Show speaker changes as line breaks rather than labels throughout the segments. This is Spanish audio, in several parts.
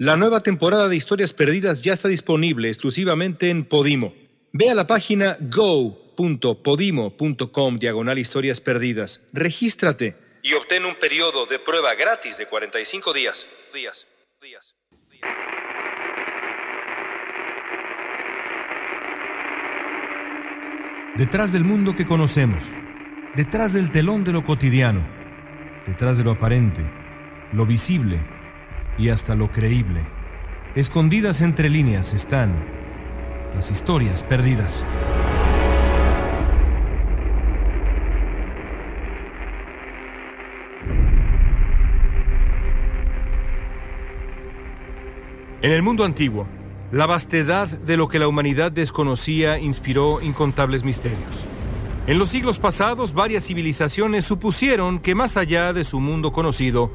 La nueva temporada de Historias Perdidas ya está disponible exclusivamente en Podimo. Ve a la página go.podimo.com diagonal historias perdidas. Regístrate y obtén un periodo de prueba gratis de 45 días. Días, días, días.
Detrás del mundo que conocemos, detrás del telón de lo cotidiano, detrás de lo aparente, lo visible y hasta lo creíble, escondidas entre líneas están las historias perdidas. En el mundo antiguo, la vastedad de lo que la humanidad desconocía inspiró incontables misterios. En los siglos pasados, varias civilizaciones supusieron que más allá de su mundo conocido,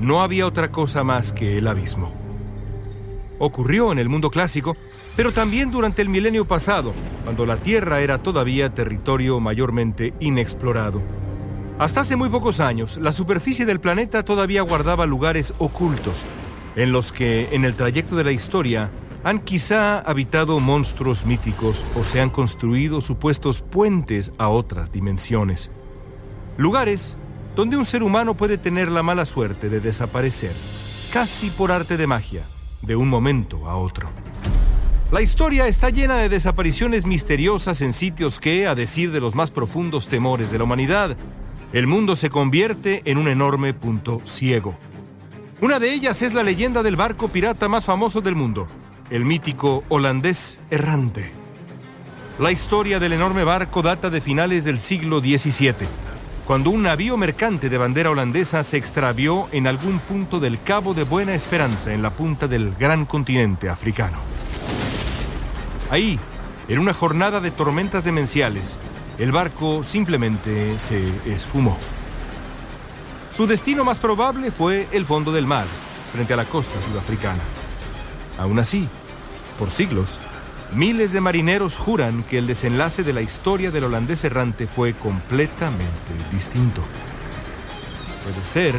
no había otra cosa más que el abismo. Ocurrió en el mundo clásico, pero también durante el milenio pasado, cuando la Tierra era todavía territorio mayormente inexplorado. Hasta hace muy pocos años, la superficie del planeta todavía guardaba lugares ocultos, en los que, en el trayecto de la historia, han quizá habitado monstruos míticos o se han construido supuestos puentes a otras dimensiones. Lugares donde un ser humano puede tener la mala suerte de desaparecer, casi por arte de magia, de un momento a otro. La historia está llena de desapariciones misteriosas en sitios que, a decir de los más profundos temores de la humanidad, el mundo se convierte en un enorme punto ciego. Una de ellas es la leyenda del barco pirata más famoso del mundo, el mítico holandés errante. La historia del enorme barco data de finales del siglo XVII, cuando un navío mercante de bandera holandesa se extravió en algún punto del Cabo de Buena Esperanza en la punta del gran continente africano. Ahí, en una jornada de tormentas demenciales, el barco simplemente se esfumó. Su destino más probable fue el fondo del mar, frente a la costa sudafricana. Aún así, por siglos, miles de marineros juran que el desenlace de la historia del holandés errante fue completamente distinto. Puede ser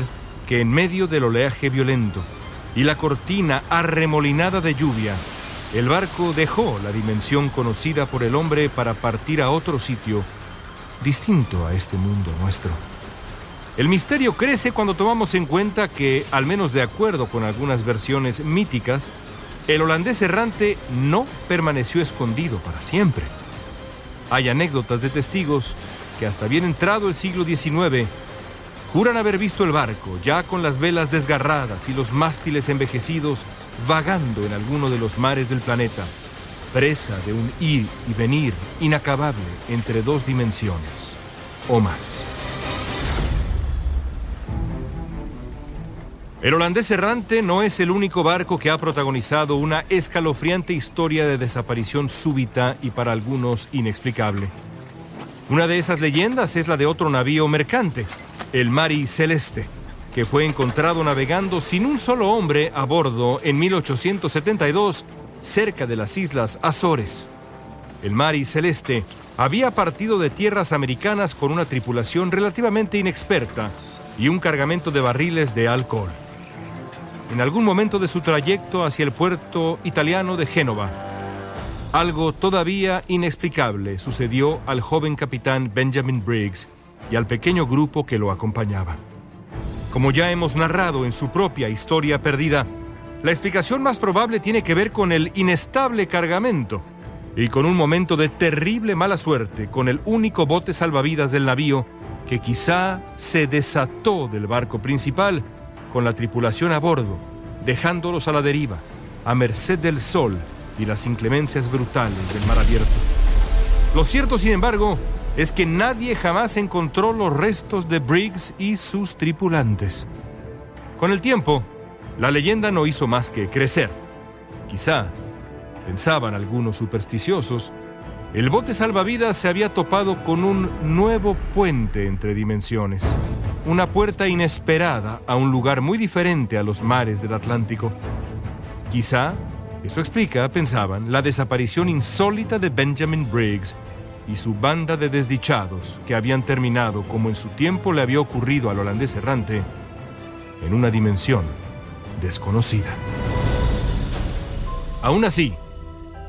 que en medio del oleaje violento y la cortina arremolinada de lluvia, el barco dejó la dimensión conocida por el hombre para partir a otro sitio distinto a este mundo nuestro. El misterio crece cuando tomamos en cuenta que, al menos de acuerdo con algunas versiones míticas, el holandés errante no permaneció escondido para siempre. Hay anécdotas de testigos que hasta bien entrado el siglo XIX juran haber visto el barco ya con las velas desgarradas y los mástiles envejecidos vagando en alguno de los mares del planeta, presa de un ir y venir inacabable entre dos dimensiones o más. El holandés errante no es el único barco que ha protagonizado una escalofriante historia de desaparición súbita y para algunos inexplicable. Una de esas leyendas es la de otro navío mercante, el Mari Celeste, que fue encontrado navegando sin un solo hombre a bordo en 1872 cerca de las islas Azores. El Mari Celeste había partido de tierras americanas con una tripulación relativamente inexperta y un cargamento de barriles de alcohol en algún momento de su trayecto hacia el puerto italiano de Génova. Algo todavía inexplicable sucedió al joven capitán Benjamin Briggs y al pequeño grupo que lo acompañaba. Como ya hemos narrado en su propia historia perdida, la explicación más probable tiene que ver con el inestable cargamento y con un momento de terrible mala suerte con el único bote salvavidas del navío que quizá se desató del barco principal con la tripulación a bordo, dejándolos a la deriva, a merced del sol y las inclemencias brutales del mar abierto. Lo cierto, sin embargo, es que nadie jamás encontró los restos de Briggs y sus tripulantes. Con el tiempo, la leyenda no hizo más que crecer. Quizá, pensaban algunos supersticiosos, el bote salvavidas se había topado con un nuevo puente entre dimensiones una puerta inesperada a un lugar muy diferente a los mares del Atlántico. Quizá eso explica, pensaban, la desaparición insólita de Benjamin Briggs y su banda de desdichados que habían terminado, como en su tiempo le había ocurrido al holandés errante, en una dimensión desconocida. Aún así,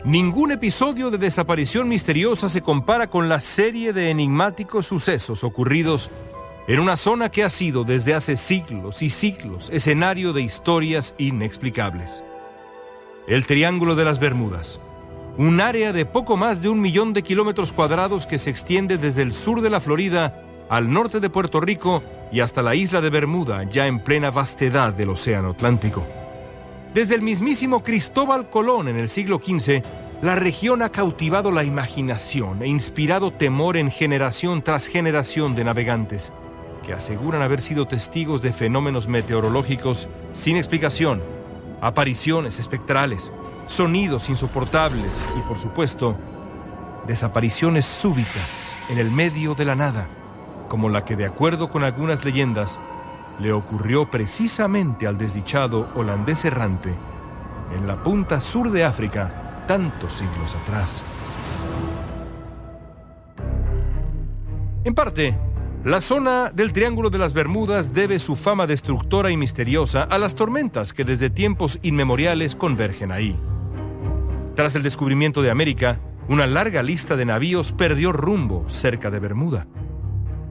ningún episodio de desaparición misteriosa se compara con la serie de enigmáticos sucesos ocurridos en una zona que ha sido desde hace siglos y siglos escenario de historias inexplicables. El Triángulo de las Bermudas, un área de poco más de un millón de kilómetros cuadrados que se extiende desde el sur de la Florida al norte de Puerto Rico y hasta la isla de Bermuda, ya en plena vastedad del Océano Atlántico. Desde el mismísimo Cristóbal Colón en el siglo XV, la región ha cautivado la imaginación e inspirado temor en generación tras generación de navegantes que aseguran haber sido testigos de fenómenos meteorológicos sin explicación, apariciones espectrales, sonidos insoportables y, por supuesto, desapariciones súbitas en el medio de la nada, como la que, de acuerdo con algunas leyendas, le ocurrió precisamente al desdichado holandés errante en la punta sur de África tantos siglos atrás. En parte, la zona del Triángulo de las Bermudas debe su fama destructora y misteriosa a las tormentas que desde tiempos inmemoriales convergen ahí. Tras el descubrimiento de América, una larga lista de navíos perdió rumbo cerca de Bermuda.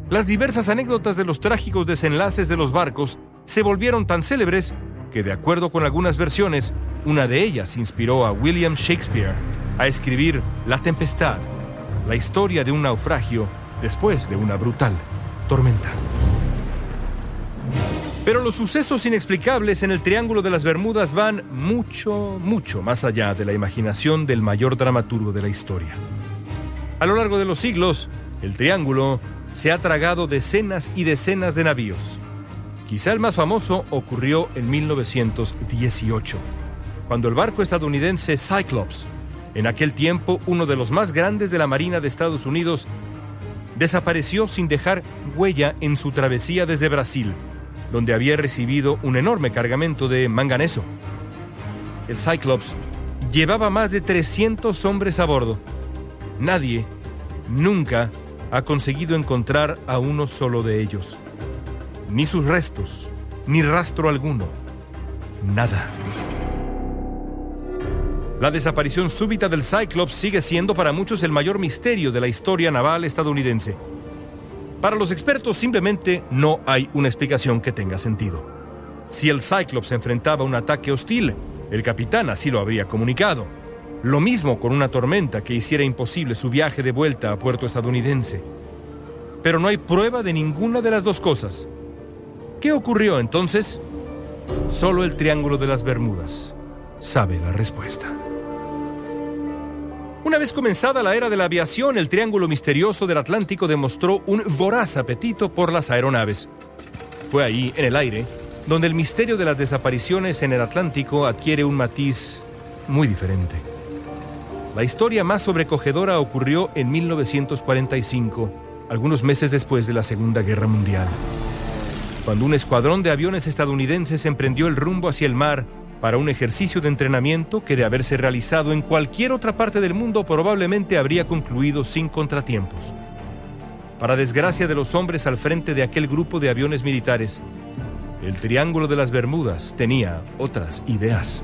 Las diversas anécdotas de los trágicos desenlaces de los barcos se volvieron tan célebres que, de acuerdo con algunas versiones, una de ellas inspiró a William Shakespeare a escribir La Tempestad, la historia de un naufragio después de una brutal tormenta. Pero los sucesos inexplicables en el Triángulo de las Bermudas van mucho, mucho más allá de la imaginación del mayor dramaturgo de la historia. A lo largo de los siglos, el Triángulo se ha tragado decenas y decenas de navíos. Quizá el más famoso ocurrió en 1918, cuando el barco estadounidense Cyclops, en aquel tiempo uno de los más grandes de la Marina de Estados Unidos, desapareció sin dejar huella en su travesía desde Brasil, donde había recibido un enorme cargamento de manganeso. El Cyclops llevaba más de 300 hombres a bordo. Nadie, nunca, ha conseguido encontrar a uno solo de ellos. Ni sus restos, ni rastro alguno. Nada. La desaparición súbita del Cyclops sigue siendo para muchos el mayor misterio de la historia naval estadounidense. Para los expertos simplemente no hay una explicación que tenga sentido. Si el Cyclops enfrentaba un ataque hostil, el capitán así lo habría comunicado. Lo mismo con una tormenta que hiciera imposible su viaje de vuelta a puerto estadounidense. Pero no hay prueba de ninguna de las dos cosas. ¿Qué ocurrió entonces? Solo el Triángulo de las Bermudas sabe la respuesta. Una vez comenzada la era de la aviación, el Triángulo Misterioso del Atlántico demostró un voraz apetito por las aeronaves. Fue ahí, en el aire, donde el misterio de las desapariciones en el Atlántico adquiere un matiz muy diferente. La historia más sobrecogedora ocurrió en 1945, algunos meses después de la Segunda Guerra Mundial, cuando un escuadrón de aviones estadounidenses emprendió el rumbo hacia el mar para un ejercicio de entrenamiento que de haberse realizado en cualquier otra parte del mundo probablemente habría concluido sin contratiempos. Para desgracia de los hombres al frente de aquel grupo de aviones militares, el Triángulo de las Bermudas tenía otras ideas.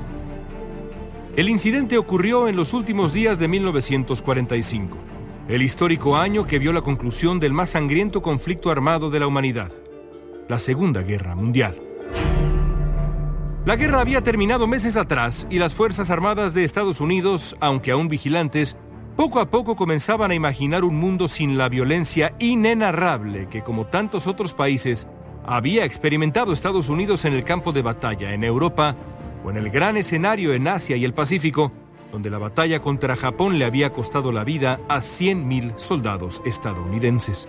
El incidente ocurrió en los últimos días de 1945, el histórico año que vio la conclusión del más sangriento conflicto armado de la humanidad, la Segunda Guerra Mundial. La guerra había terminado meses atrás y las Fuerzas Armadas de Estados Unidos, aunque aún vigilantes, poco a poco comenzaban a imaginar un mundo sin la violencia inenarrable que, como tantos otros países, había experimentado Estados Unidos en el campo de batalla en Europa o en el gran escenario en Asia y el Pacífico, donde la batalla contra Japón le había costado la vida a 100.000 soldados estadounidenses.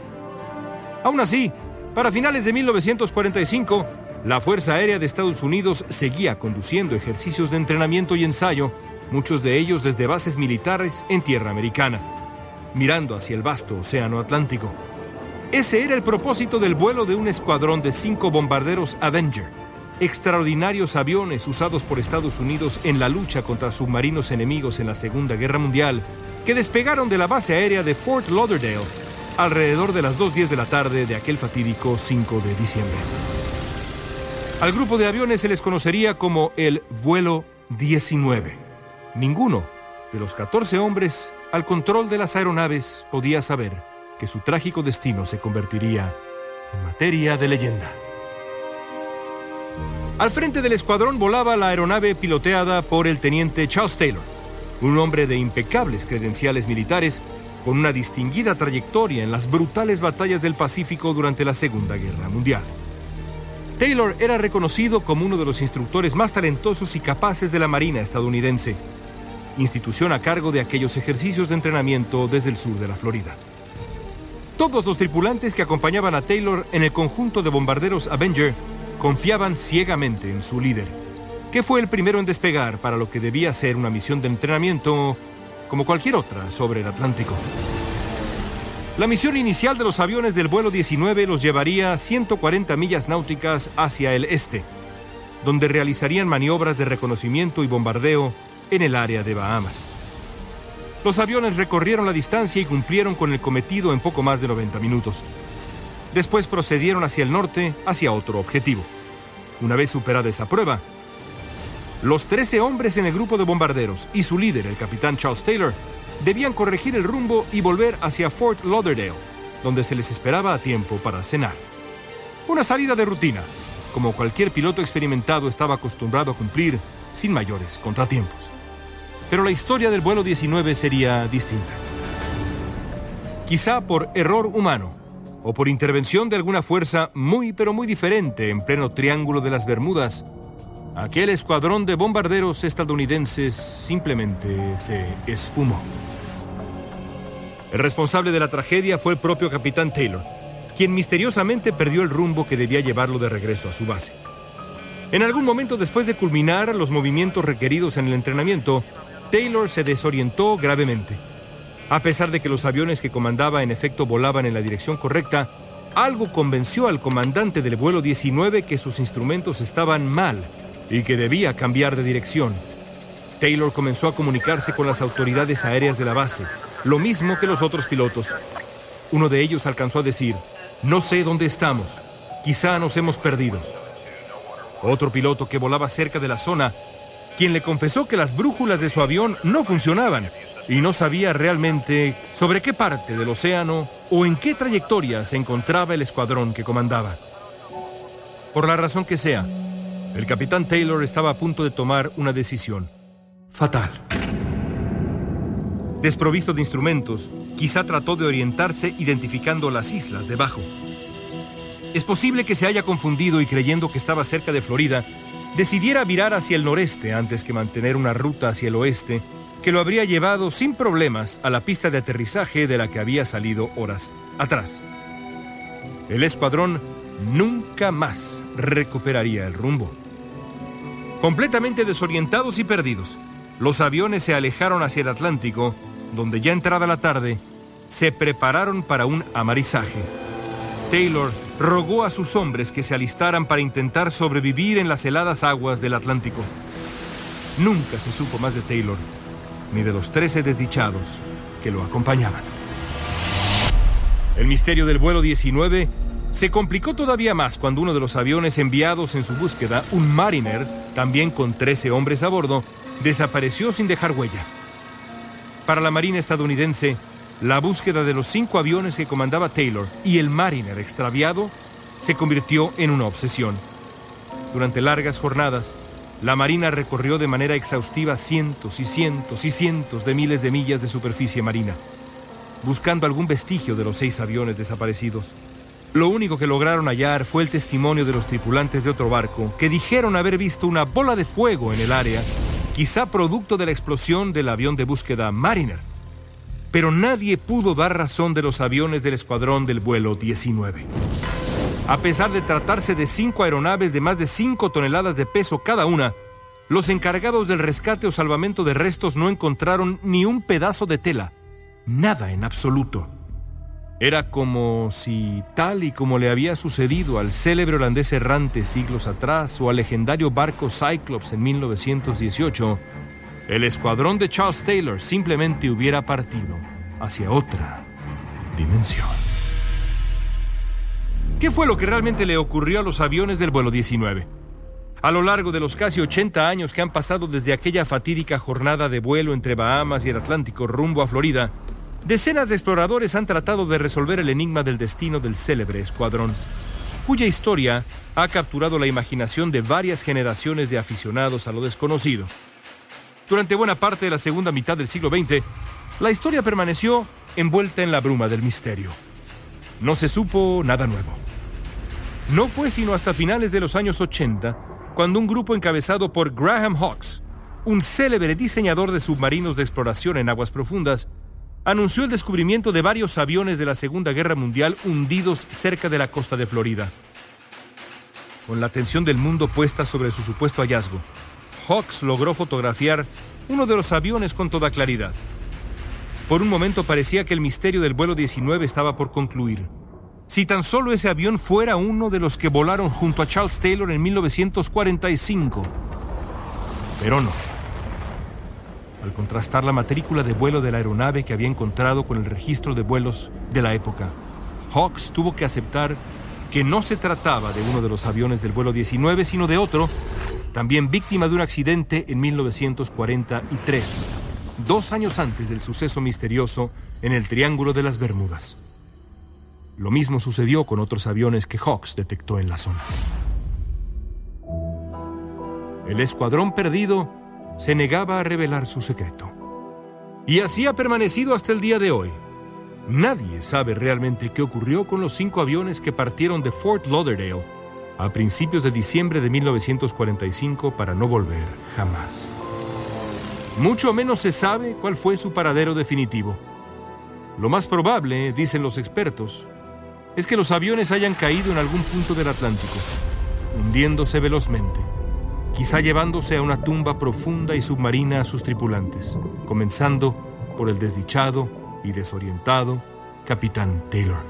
Aún así, para finales de 1945, la Fuerza Aérea de Estados Unidos seguía conduciendo ejercicios de entrenamiento y ensayo, muchos de ellos desde bases militares en tierra americana, mirando hacia el vasto Océano Atlántico. Ese era el propósito del vuelo de un escuadrón de cinco bombarderos Avenger, extraordinarios aviones usados por Estados Unidos en la lucha contra submarinos enemigos en la Segunda Guerra Mundial, que despegaron de la base aérea de Fort Lauderdale alrededor de las 2.10 de la tarde de aquel fatídico 5 de diciembre. Al grupo de aviones se les conocería como el vuelo 19. ninguno de los 14 hombres al control de las aeronaves podía saber que su trágico destino se convertiría en materia de leyenda. Al frente del escuadrón volaba la aeronave piloteada por el teniente Charles Taylor, un hombre de impecables credenciales militares con una distinguida trayectoria en las brutales batallas del Pacífico durante la Segunda Guerra Mundial. Taylor era reconocido como uno de los instructores más talentosos y capaces de la Marina estadounidense, institución a cargo de aquellos ejercicios de entrenamiento desde el sur de la Florida. Todos los tripulantes que acompañaban a Taylor en el conjunto de bombarderos Avenger confiaban ciegamente en su líder, que fue el primero en despegar para lo que debía ser una misión de entrenamiento como cualquier otra sobre el Atlántico. La misión inicial de los aviones del vuelo 19 los llevaría 140 millas náuticas hacia el este, donde realizarían maniobras de reconocimiento y bombardeo en el área de Bahamas. Los aviones recorrieron la distancia y cumplieron con el cometido en poco más de 90 minutos. Después procedieron hacia el norte, hacia otro objetivo. Una vez superada esa prueba, los 13 hombres en el grupo de bombarderos y su líder, el capitán Charles Taylor, debían corregir el rumbo y volver hacia Fort Lauderdale, donde se les esperaba a tiempo para cenar. Una salida de rutina, como cualquier piloto experimentado estaba acostumbrado a cumplir sin mayores contratiempos. Pero la historia del vuelo 19 sería distinta. Quizá por error humano o por intervención de alguna fuerza muy pero muy diferente en pleno Triángulo de las Bermudas, aquel escuadrón de bombarderos estadounidenses simplemente se esfumó. El responsable de la tragedia fue el propio capitán Taylor, quien misteriosamente perdió el rumbo que debía llevarlo de regreso a su base. En algún momento después de culminar los movimientos requeridos en el entrenamiento, Taylor se desorientó gravemente. A pesar de que los aviones que comandaba en efecto volaban en la dirección correcta, algo convenció al comandante del vuelo 19 que sus instrumentos estaban mal y que debía cambiar de dirección. Taylor comenzó a comunicarse con las autoridades aéreas de la base, lo mismo que los otros pilotos. Uno de ellos alcanzó a decir, no sé dónde estamos, quizá nos hemos perdido. Otro piloto que volaba cerca de la zona, quien le confesó que las brújulas de su avión no funcionaban y no sabía realmente sobre qué parte del océano o en qué trayectoria se encontraba el escuadrón que comandaba. Por la razón que sea, el capitán Taylor estaba a punto de tomar una decisión fatal. Desprovisto de instrumentos, quizá trató de orientarse identificando las islas debajo. Es posible que se haya confundido y creyendo que estaba cerca de Florida, decidiera virar hacia el noreste antes que mantener una ruta hacia el oeste que lo habría llevado sin problemas a la pista de aterrizaje de la que había salido horas atrás. El escuadrón nunca más recuperaría el rumbo. Completamente desorientados y perdidos, los aviones se alejaron hacia el Atlántico, donde ya entrada la tarde, se prepararon para un amarizaje. Taylor rogó a sus hombres que se alistaran para intentar sobrevivir en las heladas aguas del Atlántico. Nunca se supo más de Taylor, ni de los trece desdichados que lo acompañaban. El misterio del vuelo 19 se complicó todavía más cuando uno de los aviones enviados en su búsqueda, un Mariner, también con 13 hombres a bordo, desapareció sin dejar huella. Para la Marina estadounidense, la búsqueda de los cinco aviones que comandaba Taylor y el Mariner extraviado se convirtió en una obsesión. Durante largas jornadas, la Marina recorrió de manera exhaustiva cientos y cientos y cientos de miles de millas de superficie marina, buscando algún vestigio de los seis aviones desaparecidos. Lo único que lograron hallar fue el testimonio de los tripulantes de otro barco, que dijeron haber visto una bola de fuego en el área, quizá producto de la explosión del avión de búsqueda Mariner pero nadie pudo dar razón de los aviones del escuadrón del vuelo 19. A pesar de tratarse de cinco aeronaves de más de 5 toneladas de peso cada una, los encargados del rescate o salvamento de restos no encontraron ni un pedazo de tela, nada en absoluto. Era como si, tal y como le había sucedido al célebre holandés errante siglos atrás o al legendario barco Cyclops en 1918, el escuadrón de Charles Taylor simplemente hubiera partido hacia otra dimensión. ¿Qué fue lo que realmente le ocurrió a los aviones del vuelo 19? A lo largo de los casi 80 años que han pasado desde aquella fatídica jornada de vuelo entre Bahamas y el Atlántico rumbo a Florida, decenas de exploradores han tratado de resolver el enigma del destino del célebre escuadrón, cuya historia ha capturado la imaginación de varias generaciones de aficionados a lo desconocido. Durante buena parte de la segunda mitad del siglo XX, la historia permaneció envuelta en la bruma del misterio. No se supo nada nuevo. No fue sino hasta finales de los años 80 cuando un grupo encabezado por Graham Hawks, un célebre diseñador de submarinos de exploración en aguas profundas, anunció el descubrimiento de varios aviones de la Segunda Guerra Mundial hundidos cerca de la costa de Florida. Con la atención del mundo puesta sobre su supuesto hallazgo, Hawks logró fotografiar uno de los aviones con toda claridad. Por un momento parecía que el misterio del vuelo 19 estaba por concluir si tan solo ese avión fuera uno de los que volaron junto a Charles Taylor en 1945. Pero no. Al contrastar la matrícula de vuelo de la aeronave que había encontrado con el registro de vuelos de la época, Hawks tuvo que aceptar que no se trataba de uno de los aviones del vuelo 19, sino de otro, también víctima de un accidente en 1943, dos años antes del suceso misterioso en el Triángulo de las Bermudas. Lo mismo sucedió con otros aviones que Hawks detectó en la zona. El escuadrón perdido se negaba a revelar su secreto. Y así ha permanecido hasta el día de hoy. Nadie sabe realmente qué ocurrió con los cinco aviones que partieron de Fort Lauderdale a principios de diciembre de 1945 para no volver jamás. Mucho menos se sabe cuál fue su paradero definitivo. Lo más probable, dicen los expertos, es que los aviones hayan caído en algún punto del Atlántico, hundiéndose velozmente, quizá llevándose a una tumba profunda y submarina a sus tripulantes, comenzando por el desdichado y desorientado capitán Taylor.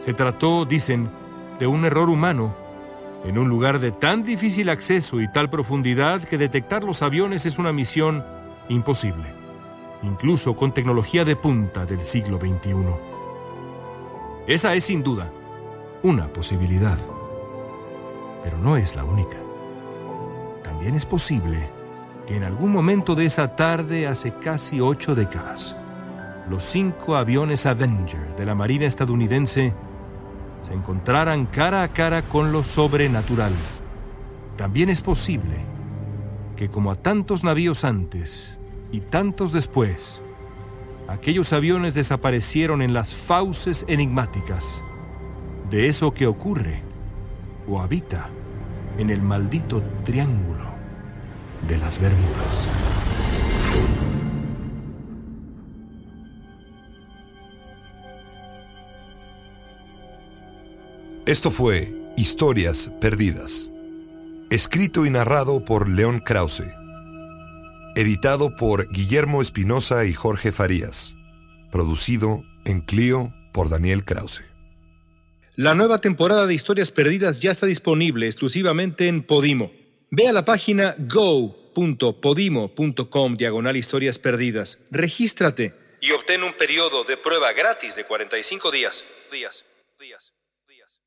Se trató, dicen, de un error humano en un lugar de tan difícil acceso y tal profundidad que detectar los aviones es una misión imposible, incluso con tecnología de punta del siglo XXI. Esa es sin duda una posibilidad, pero no es la única. También es posible que en algún momento de esa tarde, hace casi ocho décadas, los cinco aviones Avenger de la Marina estadounidense se encontraran cara a cara con lo sobrenatural. También es posible que como a tantos navíos antes y tantos después, aquellos aviones desaparecieron en las fauces enigmáticas de eso que ocurre o habita en el maldito triángulo de las Bermudas.
Esto fue Historias Perdidas, escrito y narrado por León Krause editado por Guillermo Espinosa y Jorge Farías, producido en Clio por Daniel Krause.
La nueva temporada de Historias Perdidas ya está disponible exclusivamente en Podimo. Ve a la página go.podimo.com diagonal historias perdidas. Regístrate y obtén un periodo de prueba gratis de 45 días. Días, días, días.